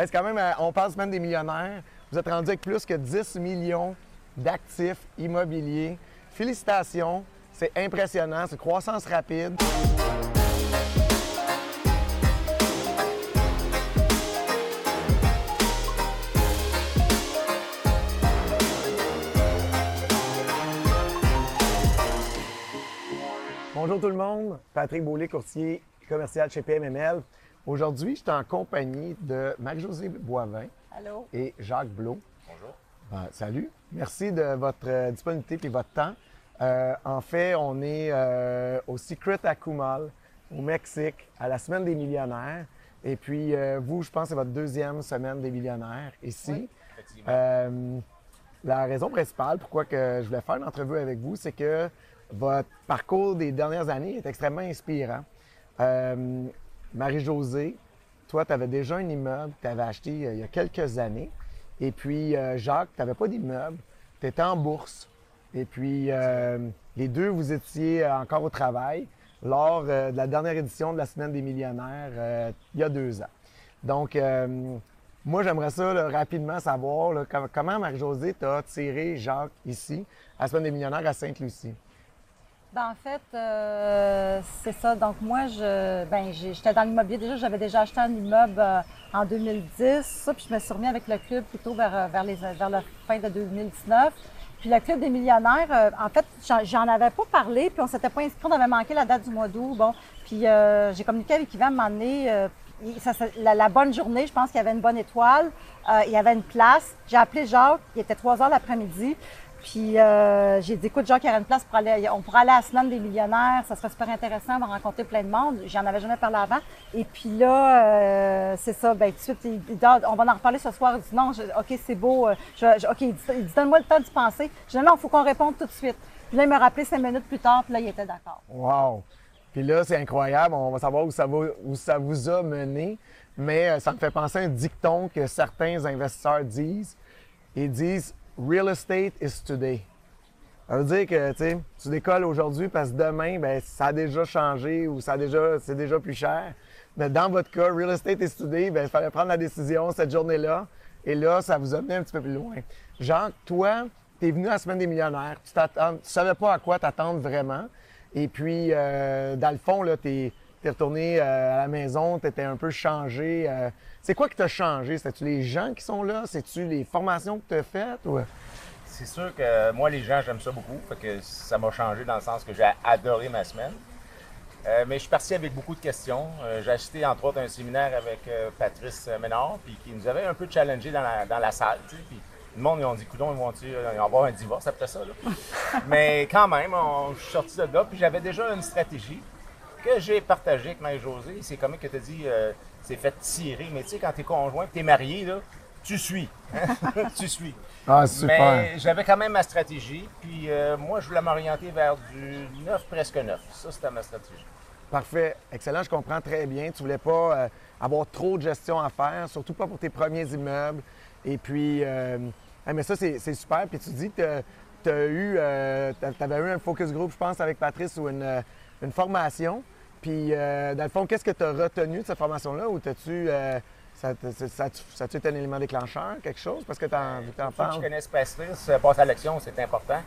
C'est quand même, euh, on parle même des millionnaires. Vous êtes rendu avec plus que 10 millions d'actifs immobiliers. Félicitations, c'est impressionnant, c'est croissance rapide. Bonjour tout le monde, Patrick Beaulieu, courtier commercial chez PMML. Aujourd'hui, je suis en compagnie de Marie-Josée Boivin Allô? et Jacques Blot. Bonjour. Ben, salut. Merci de votre euh, disponibilité et votre temps. Euh, en fait, on est euh, au Secret Akumal, au Mexique, à la Semaine des millionnaires. Et puis, euh, vous, je pense que c'est votre deuxième Semaine des millionnaires ici. Oui. Effectivement. Euh, la raison principale pourquoi que je voulais faire une entrevue avec vous, c'est que votre parcours des dernières années est extrêmement inspirant. Marie-Josée, toi, tu avais déjà un immeuble que tu avais acheté euh, il y a quelques années. Et puis, euh, Jacques, tu n'avais pas d'immeuble. Tu étais en bourse. Et puis, euh, les deux, vous étiez encore au travail lors de la dernière édition de la Semaine des millionnaires il y a deux ans. Donc, moi, j'aimerais ça rapidement savoir comment Marie-Josée t'a tiré Jacques ici, à la Semaine des millionnaires à Sainte-Lucie? Ben, en fait, euh, c'est ça. Donc, moi, je, ben, j'étais dans l'immobilier. Déjà, j'avais déjà acheté un immeuble euh, en 2010. Ça, puis je me suis remis avec le club plutôt vers, euh, vers, les, vers la fin de 2019. Puis le club des millionnaires, euh, en fait, j'en- avais pas parlé, puis on s'était pas inscrit, on avait manqué la date du mois d'août. Bon, puis euh, j'ai communiqué avec Yvan à un euh, la, bonne journée, je pense qu'il y avait une bonne étoile, il y avait une place. J'ai appelé Jacques, il était 3 heures l'après-midi. Puis euh, j'ai dit, écoute, Jacques, il y aurait une place pour aller, on pourrait aller à semaine des millionnaires, ça serait super intéressant, on va rencontrer plein de monde. J'en avais jamais parlé avant. Et puis là, euh, c'est ça, ben tout de suite, on va en reparler ce soir. Il dit, non, OK, c'est beau. euh, OK, il dit, donne-moi le temps d'y penser. Je dis, non, il faut qu'on réponde tout de suite. Puis là, il m'a rappelé cinq minutes plus tard, puis là, il était d'accord. Wow! Puis là, c'est incroyable. On va savoir où ça, va, où ça vous a mené. Mais euh, ça me fait penser à un dicton que certains investisseurs disent. Ils disent Real estate is today. Ça veut dire que tu décolles aujourd'hui parce que demain, ben, ça a déjà changé ou ça a déjà, c'est déjà plus cher. Mais dans votre cas, real estate is today, ben, il fallait prendre la décision cette journée-là. Et là, ça vous a mené un petit peu plus loin. Jean, toi, tu es venu à la Semaine des millionnaires. Tu tu savais pas à quoi t'attendre vraiment. Et puis, euh, dans le fond, tu es, retourné euh, à la maison, tu étais un peu changé. euh. c'est quoi qui t'a changé? C'est-tu les gens qui sont là? C'est-tu les formations que tu as faites? Ou... C'est sûr que moi, les gens, j'aime ça beaucoup. Fait que ça m'a changé dans le sens que j'ai adoré ma semaine. Euh, mais je suis parti avec beaucoup de questions. Euh, j'ai assisté entre autres à un séminaire avec euh, Patrice Ménard, puis qui nous avait un peu challengé dans la, dans la salle. tu sais, Puis le monde, ils ont dit, coudons, ils vont avoir un divorce après ça? là? mais quand même, on, je suis sorti de là, puis j'avais déjà une stratégie que j'ai partagée avec Marie-Josée. C'est comme que tu as dit, euh, c'est fait tirer. Mais tu sais, quand tu es conjoint, tu es marié, là, tu suis. tu suis. Ah, super! Mais j'avais quand même ma stratégie. Puis euh, moi, je voulais m'orienter vers du 9, presque 9. Ça, c'était ma stratégie. Parfait. Excellent, je comprends très bien. Tu voulais pas euh, avoir trop de gestion à faire, surtout pas pour tes premiers immeubles. Et puis, euh, ah, mais ça, c'est super. Puis tu dis que tu as eu, t'avais eu un focus group, je pense, avec Patrice ou une, une formation. Puis, euh, dans le fond, qu'est-ce que tu as retenu de cette formation-là? Ou t'as-tu, euh, ça, ça, ça, a-tu été un élément déclencheur, quelque chose? Parce que tu en, qui parles. connaissent Patrice, euh, passe à l'action, c'est important.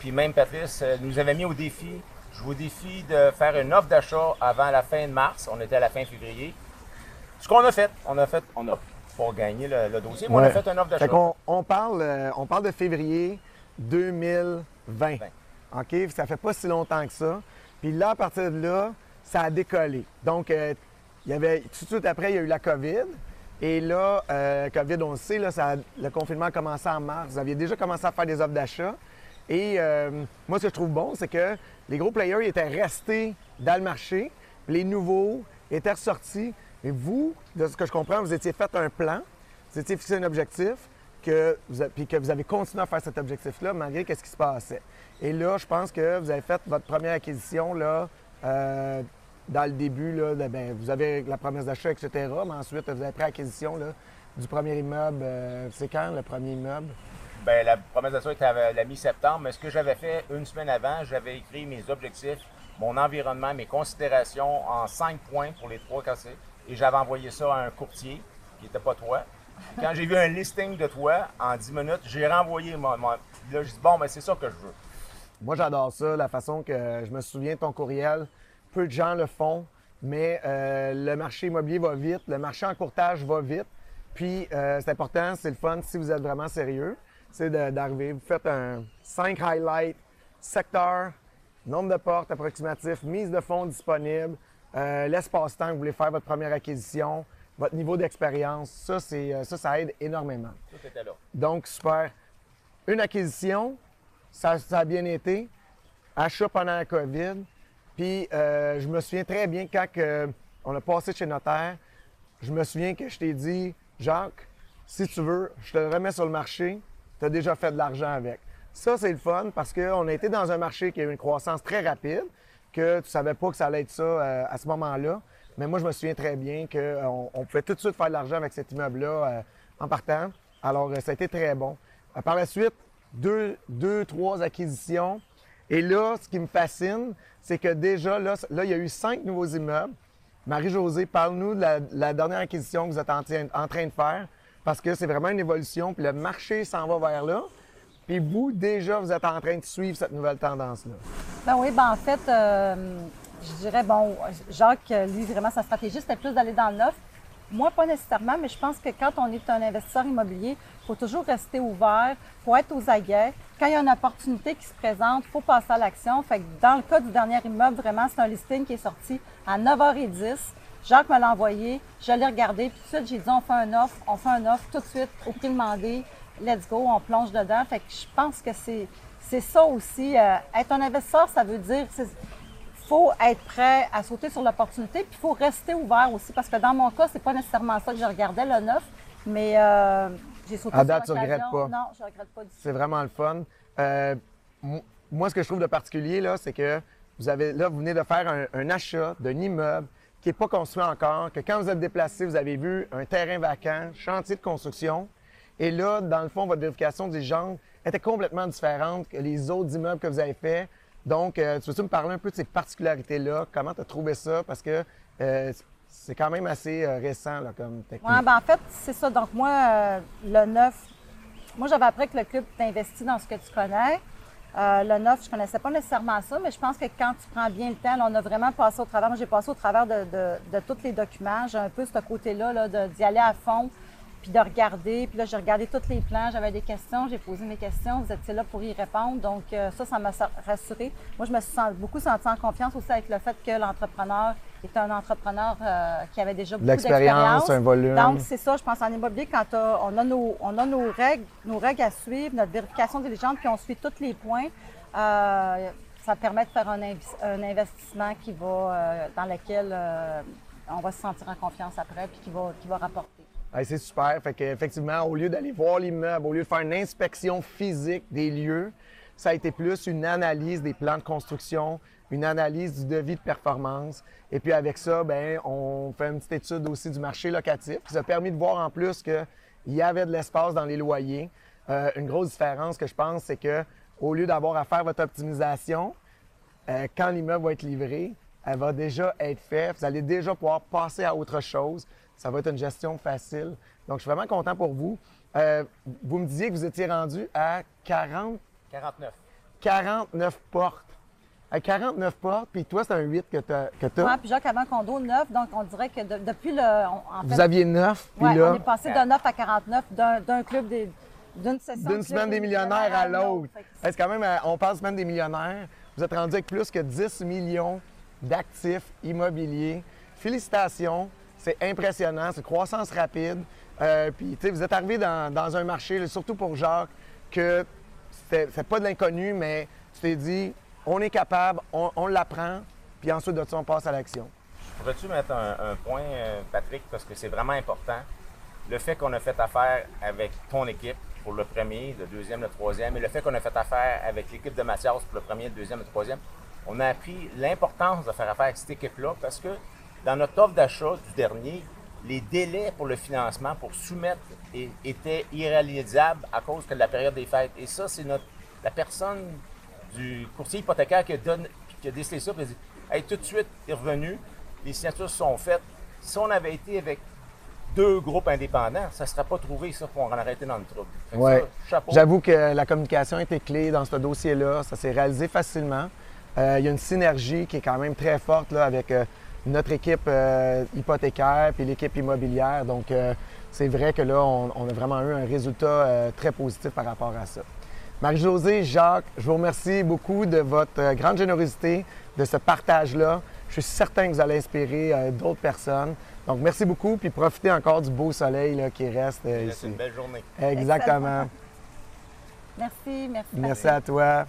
Puis même Patrice euh, nous avait mis au défi. Je vous défie de faire une offre d'achat avant la fin de mars. On était à la fin février. Ce qu'on a fait, on a fait, on a pour gagner le, le dossier, mais on a fait une offre d'achat. Qu'on on parle, euh, on parle de février 2020. OK? Ça fait pas si longtemps que ça. Puis là, à partir de là, ça a décollé. Donc, euh, il y avait, tout de suite après, il y a eu la COVID. Et là, euh, COVID, on le sait, là, le confinement a commencé en mars. Vous aviez déjà commencé à faire des offres d'achat. Et euh, moi, ce que je trouve bon, c'est que les gros players ils étaient restés dans le marché. Les nouveaux étaient ressortis. Et vous, de ce que je comprends, vous étiez fait un plan, vous étiez fixé un objectif, puis que vous avez continué à faire cet objectif-là malgré ce qui se passait. Et là, je pense que vous avez fait votre première acquisition là, euh, dans le début. Là, ben, vous avez la promesse d'achat, etc. Mais ensuite, vous avez pris acquisition là, du premier immeuble. euh, c'est quand le premier immeuble? Ben, la promesse d'achat était à la mi-septembre, mais ce que j'avais fait une semaine avant, j'avais écrit mes objectifs, mon environnement, mes considérations en cinq points pour les trois cassés. Et j'avais envoyé ça à un courtier qui n'était pas toi. Quand j'ai vu un listing de toi, en 10 minutes, j'ai renvoyé mon. mon- là, j'ai dit, bon, ben, c'est ça que je veux. Moi, j'adore ça, la façon que je me souviens de ton courriel. Peu de gens le font, mais euh, le marché immobilier va vite, le marché en courtage va vite. Puis, euh, c'est important, c'est le fun si vous êtes vraiment sérieux, c'est d'arriver. Vous faites un 5 highlights, secteur, nombre de portes approximatif, mise de fonds disponible, euh, l'espace-temps que vous voulez faire votre première acquisition, votre niveau d'expérience. Ça, c'est, ça, ça aide énormément. Tout était là. Donc, super. Une acquisition, ça, ça a bien été. Achat pendant la COVID. Puis, euh, je me souviens très bien quand on a passé chez notaire, je me souviens que je t'ai dit, Jacques, si tu veux, je te le remets sur le marché, tu as déjà fait de l'argent avec. Ça, c'est le fun parce qu'on a été dans un marché qui a eu une croissance très rapide, que tu savais pas que ça allait être ça euh, à ce moment-là. Mais moi, je me souviens très bien qu'on on pouvait tout de suite faire de l'argent avec cet immeuble-là euh, en partant. Alors, euh, ça a été très bon. Euh, par la suite, deux, deux, trois acquisitions. Et là, ce qui me fascine, c'est que déjà, là, là, il y a eu cinq nouveaux immeubles. Marie-Josée, parle-nous de la, dernière acquisition que vous êtes en, train- en train de faire, parce que c'est vraiment une évolution, puis le marché s'en va vers là. Puis vous, déjà, vous êtes en train de suivre cette nouvelle tendance-là. Ben oui, ben en fait, euh, je dirais, bon, Jacques, lui, vraiment, sa stratégie, c'était plus d'aller dans le neuf. Moi, pas nécessairement, mais je pense que quand on est un investisseur immobilier, il faut toujours rester ouvert, il faut être aux aguets. Quand il y a une opportunité qui se présente, il faut passer à l'action. Fait que dans le cas du dernier immeuble, vraiment, c'est un listing qui est sorti à 9h10. Jacques me l'a envoyé, je l'ai regardé, puis tout de suite, j'ai dit, on fait un offre, on fait un offre tout de suite, au prix demandé, let's go, on plonge dedans. Fait que je pense que c'est, ça aussi. euh, être un investisseur, ça veut dire, c'est- faut être prêt à sauter sur l'opportunité, puis il faut rester ouvert aussi, parce que dans mon cas, c'est pas nécessairement ça que je regardais, le neuf, mais euh, j'ai sauté À sur date, tu l'occasion. regrettes pas? Non, je regrette pas du tout. C'est vraiment le fun. Euh, moi, ce que je trouve de particulier, là, c'est que vous avez là, vous venez de faire un, un achat d'un immeuble qui n'est pas construit encore, que quand vous êtes déplacé, vous avez vu un terrain vacant, chantier de construction. Et là, dans le fond, votre vérification des gens était complètement différente que les autres immeubles que vous avez faits. Donc, euh, tu veux-tu me parler un peu de ces particularités-là? Comment tu as trouvé ça? Parce que euh, c'est quand même assez euh, récent comme technique. Ouais, ben en fait, c'est ça. Donc, moi, euh, le neuf, moi, j'avais appris que le club t'investit dans ce que tu connais. Euh, le neuf, je connaissais pas nécessairement ça, mais je pense que quand tu prends bien le temps, là, on a vraiment passé au travers. Moi, j'ai passé au travers de, tous les documents. J'ai un peu ce côté-là d'y aller à fond, puis de regarder. Puis là, j'ai regardé tous les plans. J'avais des questions. J'ai posé mes questions. Vous étiez là pour y répondre. Donc, ça, ça m'a rassurée. Moi, je me suis beaucoup sentie en confiance aussi avec le fait que l'entrepreneur était un entrepreneur euh, qui avait déjà beaucoup d'expérience. un volume. Donc, c'est ça, je pense en immobilier, quand on a, nos, on a nos règles, nos règles à suivre, notre vérification diligente, puis on suit tous les points, euh, ça permet de faire un, investissement qui va, euh, dans lequel on va se sentir en confiance après, puis qui va, qui va rapporter. Hey, c'est super. Fait que, effectivement, au lieu d'aller voir l'immeuble, au lieu de faire une inspection physique des lieux, ça a été plus une analyse des plans de construction, une analyse du devis de performance. Et puis avec ça, ben, on fait une petite étude aussi du marché locatif qui nous a permis de voir en plus qu'il y avait de l'espace dans les loyers. Euh, une grosse différence que je pense, c'est que au lieu d'avoir à faire votre optimisation, euh, quand l'immeuble va être livré, elle va déjà être faite. Vous allez déjà pouvoir passer à autre chose. Ça va être une gestion facile. Donc, je suis vraiment content pour vous. Euh, vous me disiez que vous étiez rendu à 40, 49. 49 portes. À 49 portes, puis toi, c'est un 8 que tu as. Ouais, puis Jacques avait un condo neuf, donc on dirait que de- depuis le. on- en Vous aviez 9, puis ouais, là, on est passé de 9 à 49 d'un club des. D'une session. semaine des millionnaires à l'autre. Que C'est quand même, euh, on parle semaine des millionnaires. Vous êtes rendu avec plus que 10 millions d'actifs immobiliers. Félicitations, c'est impressionnant, c'est croissance rapide. Euh, puis, tu sais, vous êtes arrivé dans, dans un marché, surtout pour Jacques, que c'était c'est pas de l'inconnu, mais tu t'es dit, on est capable, on, l'apprend, puis ensuite de ça, on passe à l'action. Pourrais-tu mettre un, point, euh, Patrick, parce que c'est vraiment important. Le fait qu'on a fait affaire avec ton équipe pour le premier, le deuxième, le troisième, et le fait qu'on a fait affaire avec l'équipe de Mathias pour le premier, le deuxième, le troisième, on a appris l'importance de faire affaire avec cette équipe-là parce que dans notre offre d'achat du dernier, les délais pour le financement, pour soumettre, étaient irréalisables à cause de la période des fêtes. Et ça, c'est notre la personne du courtier hypothécaire qui qui a décelé ça, puis a dit Hey, tout de suite, il est revenu, les signatures sont faites. Si on avait été avec deux groupes indépendants, ça ne serait pas trouvé ça pour en arrêter dans le trouble. Ouais. J'avoue que la communication était clé dans ce dossier-là. Ça s'est réalisé facilement. Euh, il y a une synergie qui est quand même très forte là, avec euh, notre équipe euh, hypothécaire puis l'équipe immobilière. Donc, c'est vrai que là, on, on a vraiment eu un résultat très positif par rapport à ça. Marie-Josée, Jacques, je vous remercie beaucoup de votre euh, grande générosité, de ce partage-là. Je suis certain que vous allez inspirer euh, d'autres personnes. Donc, merci beaucoup, puis profitez encore du beau soleil là, qui reste euh, ici. une belle journée. Exactement. Merci, merci. Merci à toi.